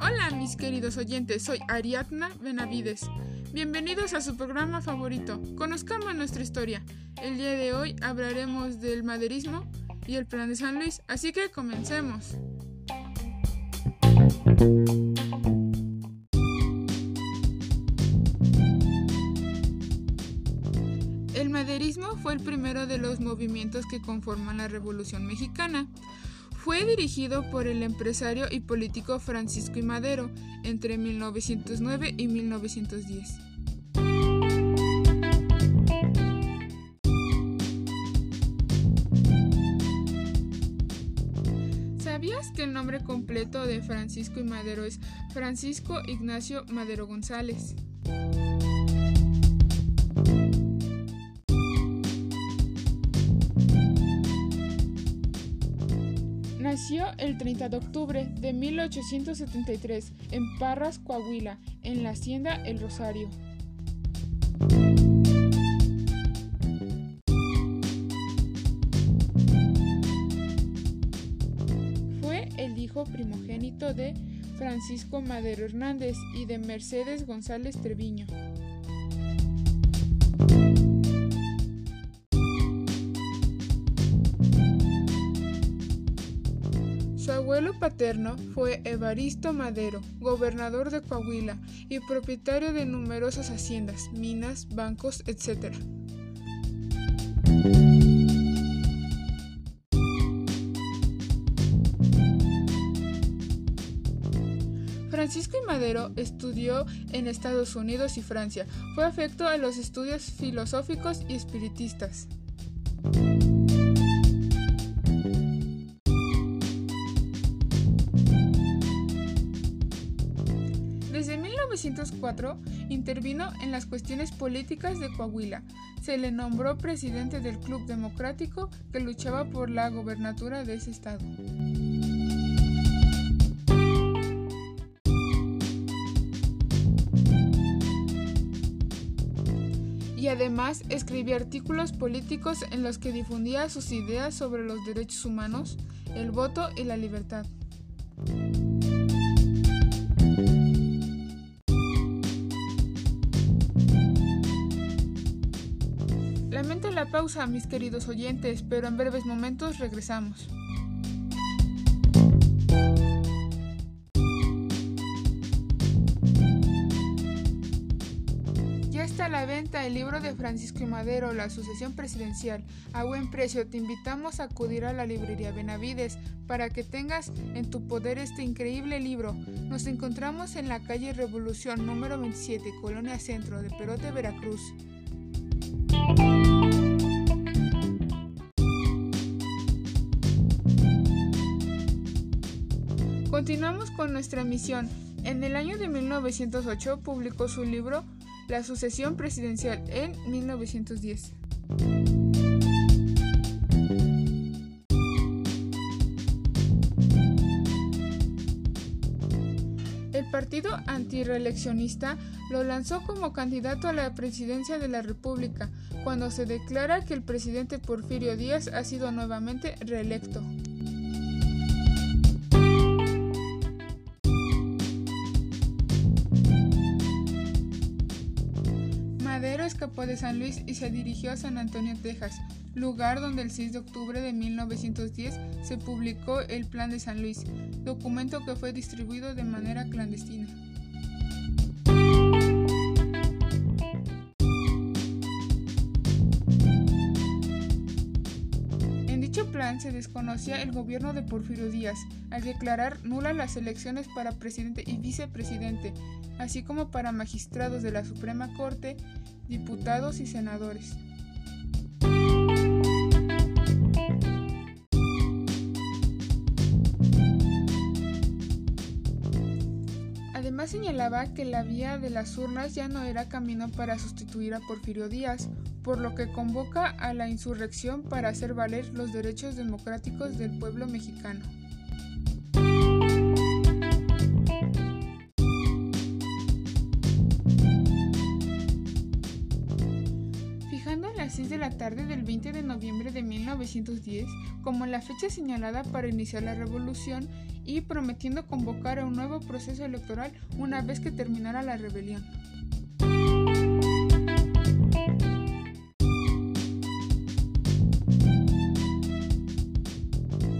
Hola mis queridos oyentes, soy Ariadna Benavides. Bienvenidos a su programa favorito. Conozcamos nuestra historia. El día de hoy hablaremos del maderismo y el plan de San Luis, así que comencemos. Fue el primero de los movimientos que conforman la Revolución Mexicana. Fue dirigido por el empresario y político Francisco I. Madero entre 1909 y 1910. ¿Sabías que el nombre completo de Francisco I. Madero es Francisco Ignacio Madero González? Nació el 30 de octubre de 1873 en Parras, Coahuila, en la hacienda El Rosario. Fue el hijo primogénito de Francisco Madero Hernández y de Mercedes González Treviño. Abuelo paterno fue Evaristo Madero, gobernador de Coahuila y propietario de numerosas haciendas, minas, bancos, etc. Francisco I. Madero estudió en Estados Unidos y Francia. Fue afecto a los estudios filosóficos y espiritistas. Desde 1904 intervino en las cuestiones políticas de Coahuila. Se le nombró presidente del Club Democrático que luchaba por la gobernatura de ese estado. y además escribía artículos políticos en los que difundía sus ideas sobre los derechos humanos, el voto y la libertad. Lamento la pausa, mis queridos oyentes, pero en breves momentos regresamos. Ya está a la venta el libro de Francisco y Madero, La sucesión presidencial. A buen precio te invitamos a acudir a la librería Benavides para que tengas en tu poder este increíble libro. Nos encontramos en la calle Revolución número 27, Colonia Centro de Perote, Veracruz. Continuamos con nuestra misión. En el año de 1908 publicó su libro La sucesión presidencial en 1910. El partido antireeleccionista lo lanzó como candidato a la presidencia de la República cuando se declara que el presidente Porfirio Díaz ha sido nuevamente reelecto. Madero escapó de San Luis y se dirigió a San Antonio, Texas, lugar donde el 6 de octubre de 1910 se publicó el Plan de San Luis, documento que fue distribuido de manera clandestina. En dicho plan se desconocía el gobierno de Porfirio Díaz al declarar nulas las elecciones para presidente y vicepresidente, así como para magistrados de la Suprema Corte, diputados y senadores. Además señalaba que la vía de las urnas ya no era camino para sustituir a Porfirio Díaz, por lo que convoca a la insurrección para hacer valer los derechos democráticos del pueblo mexicano. Tarde del 20 de noviembre de 1910 como la fecha señalada para iniciar la revolución y prometiendo convocar a un nuevo proceso electoral una vez que terminara la rebelión.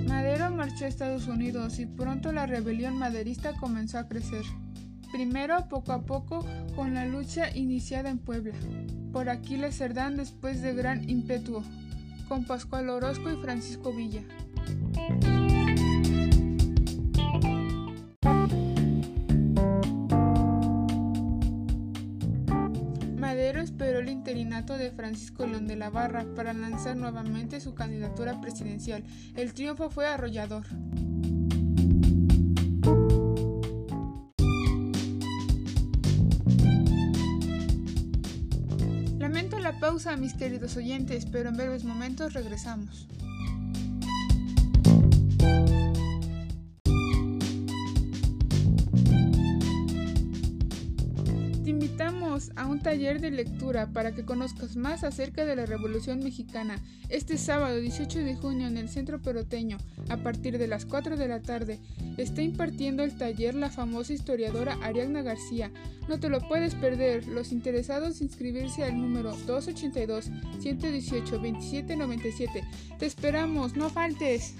Madero marchó a Estados Unidos y pronto la rebelión maderista comenzó a crecer. Primero, poco a poco, con la lucha iniciada en Puebla por Aquiles Cerdán después de gran impetuo, con Pascual Orozco y Francisco Villa. Madero esperó el interinato de Francisco León de la Barra para lanzar nuevamente su candidatura presidencial. El triunfo fue arrollador. Pausa, mis queridos oyentes, pero en breves momentos regresamos. A un taller de lectura para que conozcas más acerca de la Revolución Mexicana este sábado 18 de junio en el Centro Peroteño a partir de las 4 de la tarde. Está impartiendo el taller la famosa historiadora Ariadna García, no te lo puedes perder. Los interesados inscribirse al número 282-118-2797. Te esperamos, no faltes.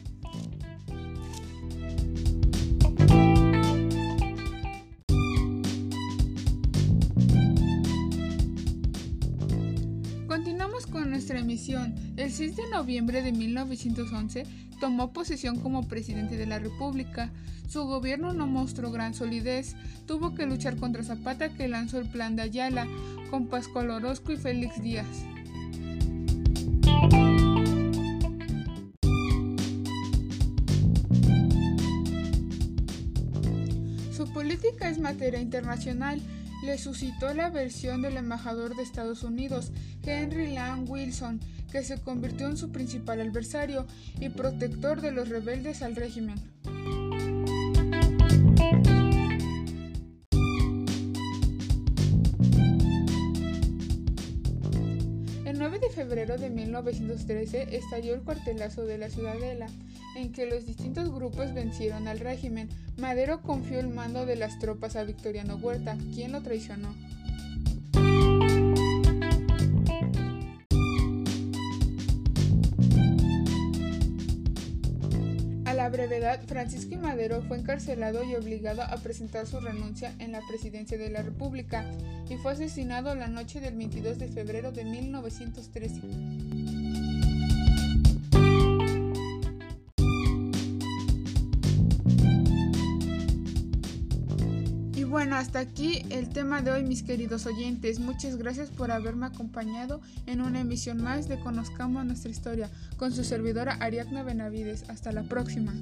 El 6 de noviembre de 1911 tomó posesión como presidente de la República. Su gobierno no mostró gran solidez, tuvo que luchar contra Zapata que lanzó el plan de Ayala, con Pascual Orozco y Félix Díaz. Su política es materia internacional. Le suscitó la versión del embajador de Estados Unidos, Henry Lang Wilson, que se convirtió en su principal adversario y protector de los rebeldes al régimen. El 9 de febrero de 1913 estalló el cuartelazo de la Ciudadela, en que los distintos grupos vencieron al régimen. Madero confió el mando de las tropas a Victoriano Huerta, quien lo traicionó. brevedad, Francisco I. Madero fue encarcelado y obligado a presentar su renuncia en la presidencia de la República y fue asesinado la noche del 22 de febrero de 1913. Bueno, hasta aquí el tema de hoy, mis queridos oyentes. Muchas gracias por haberme acompañado en una emisión más de Conozcamos nuestra historia con su servidora Ariadna Benavides. Hasta la próxima.